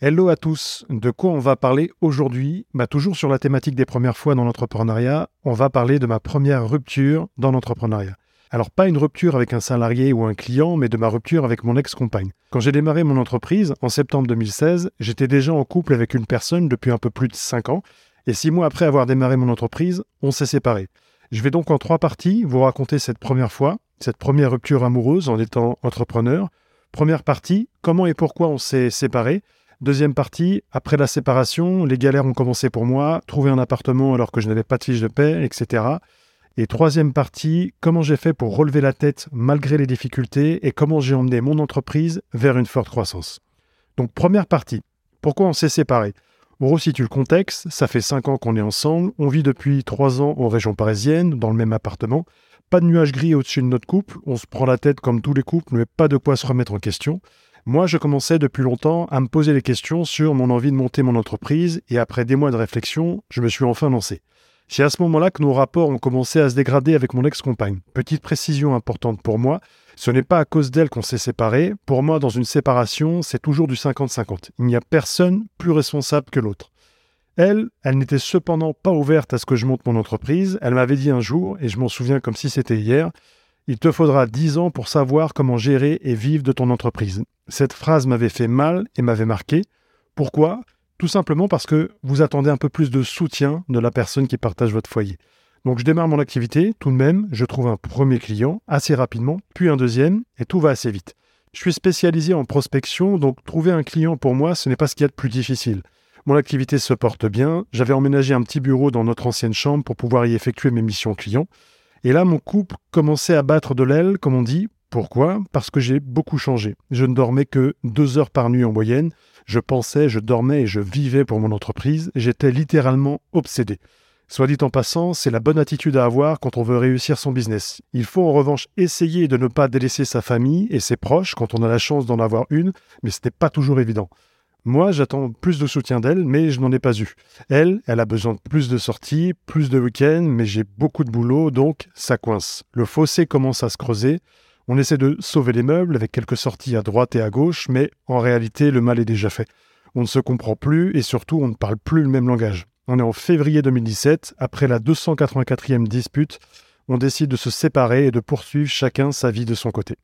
Hello à tous, de quoi on va parler aujourd'hui? Bah, Toujours sur la thématique des premières fois dans l'entrepreneuriat, on va parler de ma première rupture dans l'entrepreneuriat. Alors pas une rupture avec un salarié ou un client, mais de ma rupture avec mon ex-compagne. Quand j'ai démarré mon entreprise, en septembre 2016, j'étais déjà en couple avec une personne depuis un peu plus de 5 ans, et 6 mois après avoir démarré mon entreprise, on s'est séparés. Je vais donc en trois parties vous raconter cette première fois, cette première rupture amoureuse en étant entrepreneur. Première partie, comment et pourquoi on s'est séparés? Deuxième partie, après la séparation, les galères ont commencé pour moi, trouver un appartement alors que je n'avais pas de fiche de paix, etc. Et troisième partie, comment j'ai fait pour relever la tête malgré les difficultés et comment j'ai emmené mon entreprise vers une forte croissance. Donc première partie, pourquoi on s'est séparés? On resitue le contexte, ça fait cinq ans qu'on est ensemble, on vit depuis trois ans en région parisienne, dans le même appartement, pas de nuages gris au-dessus de notre couple, on se prend la tête comme tous les couples, mais pas de quoi se remettre en question. Moi, je commençais depuis longtemps à me poser des questions sur mon envie de monter mon entreprise et après des mois de réflexion, je me suis enfin lancé. C'est à ce moment-là que nos rapports ont commencé à se dégrader avec mon ex-compagne. Petite précision importante pour moi, ce n'est pas à cause d'elle qu'on s'est séparés. Pour moi, dans une séparation, c'est toujours du 50-50. Il n'y a personne plus responsable que l'autre. Elle, elle n'était cependant pas ouverte à ce que je monte mon entreprise. Elle m'avait dit un jour, et je m'en souviens comme si c'était hier, il te faudra dix ans pour savoir comment gérer et vivre de ton entreprise. Cette phrase m'avait fait mal et m'avait marqué. Pourquoi? Tout simplement parce que vous attendez un peu plus de soutien de la personne qui partage votre foyer. Donc je démarre mon activité, tout de même, je trouve un premier client assez rapidement, puis un deuxième, et tout va assez vite. Je suis spécialisé en prospection, donc trouver un client pour moi, ce n'est pas ce qu'il y a de plus difficile. Mon activité se porte bien, j'avais emménagé un petit bureau dans notre ancienne chambre pour pouvoir y effectuer mes missions clients. Et là, mon couple commençait à battre de l'aile, comme on dit. Pourquoi? Parce que j'ai beaucoup changé. Je ne dormais que deux heures par nuit en moyenne. Je pensais, je dormais et je vivais pour mon entreprise. J'étais littéralement obsédé. Soit dit en passant, c'est la bonne attitude à avoir quand on veut réussir son business. Il faut en revanche essayer de ne pas délaisser sa famille et ses proches quand on a la chance d'en avoir une, mais ce n'est pas toujours évident. Moi, j'attends plus de soutien d'elle, mais je n'en ai pas eu. Elle, elle a besoin de plus de sorties, plus de week-ends, mais j'ai beaucoup de boulot, donc ça coince. Le fossé commence à se creuser. On essaie de sauver les meubles avec quelques sorties à droite et à gauche, mais en réalité, le mal est déjà fait. On ne se comprend plus et surtout, on ne parle plus le même langage. On est en février 2017, après la 284e dispute, on décide de se séparer et de poursuivre chacun sa vie de son côté.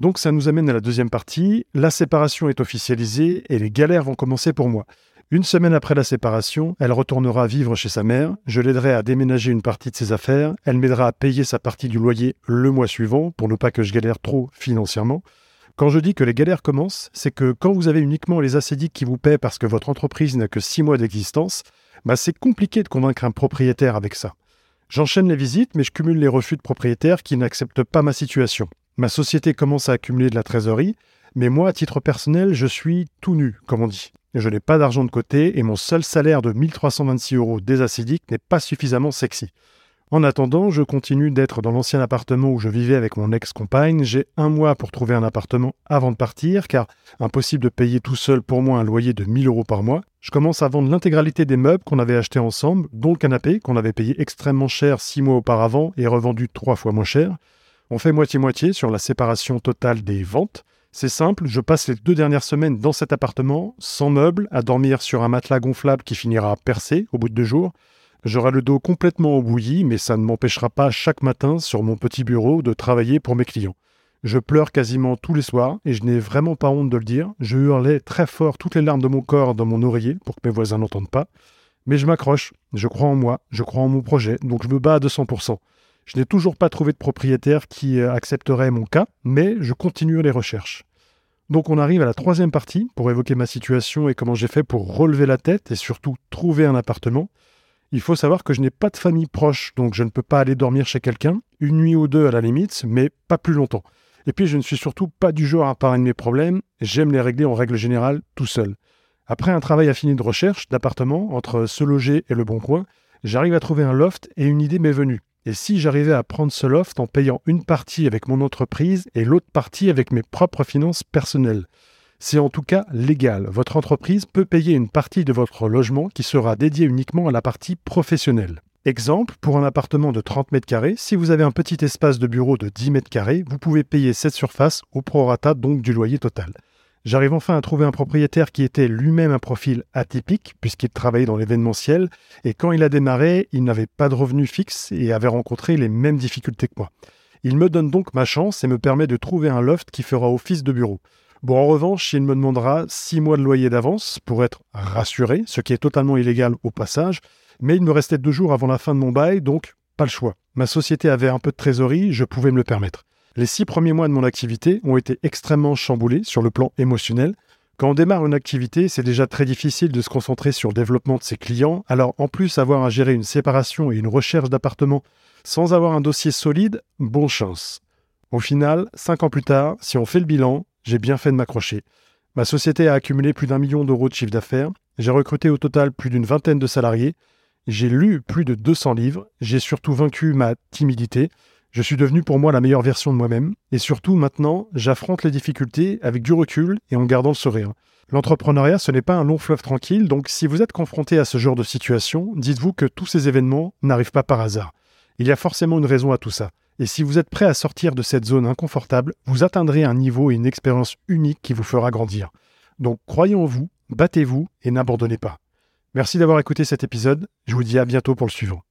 Donc ça nous amène à la deuxième partie. La séparation est officialisée et les galères vont commencer pour moi. Une semaine après la séparation, elle retournera vivre chez sa mère, je l'aiderai à déménager une partie de ses affaires, elle m'aidera à payer sa partie du loyer le mois suivant pour ne pas que je galère trop financièrement. Quand je dis que les galères commencent, c'est que quand vous avez uniquement les acédiques qui vous paient parce que votre entreprise n'a que six mois d'existence, bah c'est compliqué de convaincre un propriétaire avec ça. J'enchaîne les visites, mais je cumule les refus de propriétaires qui n'acceptent pas ma situation. Ma société commence à accumuler de la trésorerie, mais moi, à titre personnel, je suis tout nu, comme on dit. Je n'ai pas d'argent de côté et mon seul salaire de 1326 euros désacidique n'est pas suffisamment sexy. En attendant, je continue d'être dans l'ancien appartement où je vivais avec mon ex-compagne. J'ai un mois pour trouver un appartement avant de partir, car impossible de payer tout seul pour moi un loyer de 1000 euros par mois. Je commence à vendre l'intégralité des meubles qu'on avait achetés ensemble, dont le canapé qu'on avait payé extrêmement cher six mois auparavant et revendu trois fois moins cher. On fait moitié-moitié sur la séparation totale des ventes. C'est simple, je passe les deux dernières semaines dans cet appartement, sans meubles, à dormir sur un matelas gonflable qui finira percé au bout de deux jours. J'aurai le dos complètement embouilli, mais ça ne m'empêchera pas chaque matin sur mon petit bureau de travailler pour mes clients. Je pleure quasiment tous les soirs et je n'ai vraiment pas honte de le dire. Je hurlais très fort toutes les larmes de mon corps dans mon oreiller pour que mes voisins n'entendent pas. Mais je m'accroche, je crois en moi, je crois en mon projet, donc je me bats à 200%. Je n'ai toujours pas trouvé de propriétaire qui euh, accepterait mon cas, mais je continue les recherches. Donc on arrive à la troisième partie pour évoquer ma situation et comment j'ai fait pour relever la tête et surtout trouver un appartement. Il faut savoir que je n'ai pas de famille proche, donc je ne peux pas aller dormir chez quelqu'un, une nuit ou deux à la limite, mais pas plus longtemps. Et puis je ne suis surtout pas du genre à parler de mes problèmes, j'aime les régler en règle générale tout seul. Après un travail affini de recherche d'appartement entre se loger et le bon coin, j'arrive à trouver un loft et une idée m'est venue. Et si j'arrivais à prendre ce loft en payant une partie avec mon entreprise et l'autre partie avec mes propres finances personnelles? C'est en tout cas légal. Votre entreprise peut payer une partie de votre logement qui sera dédiée uniquement à la partie professionnelle. Exemple, pour un appartement de 30 mètres carrés, si vous avez un petit espace de bureau de 10 mètres carrés, vous pouvez payer cette surface au prorata donc du loyer total. J'arrive enfin à trouver un propriétaire qui était lui-même un profil atypique, puisqu'il travaillait dans l'événementiel, et quand il a démarré, il n'avait pas de revenus fixes et avait rencontré les mêmes difficultés que moi. Il me donne donc ma chance et me permet de trouver un loft qui fera office de bureau. Bon, en revanche, il me demandera six mois de loyer d'avance pour être rassuré, ce qui est totalement illégal au passage, mais il me restait deux jours avant la fin de mon bail, donc pas le choix. Ma société avait un peu de trésorerie, je pouvais me le permettre. Les six premiers mois de mon activité ont été extrêmement chamboulés sur le plan émotionnel. Quand on démarre une activité, c'est déjà très difficile de se concentrer sur le développement de ses clients, alors en plus avoir à gérer une séparation et une recherche d'appartement sans avoir un dossier solide, bon chance. Au final, cinq ans plus tard, si on fait le bilan, j'ai bien fait de m'accrocher. Ma société a accumulé plus d'un million d'euros de chiffre d'affaires, j'ai recruté au total plus d'une vingtaine de salariés, j'ai lu plus de 200 livres, j'ai surtout vaincu ma timidité, je suis devenu pour moi la meilleure version de moi-même, et surtout maintenant, j'affronte les difficultés avec du recul et en gardant le sourire. L'entrepreneuriat, ce n'est pas un long fleuve tranquille, donc si vous êtes confronté à ce genre de situation, dites-vous que tous ces événements n'arrivent pas par hasard. Il y a forcément une raison à tout ça. Et si vous êtes prêt à sortir de cette zone inconfortable, vous atteindrez un niveau et une expérience unique qui vous fera grandir. Donc croyez en vous, battez-vous et n'abandonnez pas. Merci d'avoir écouté cet épisode, je vous dis à bientôt pour le suivant.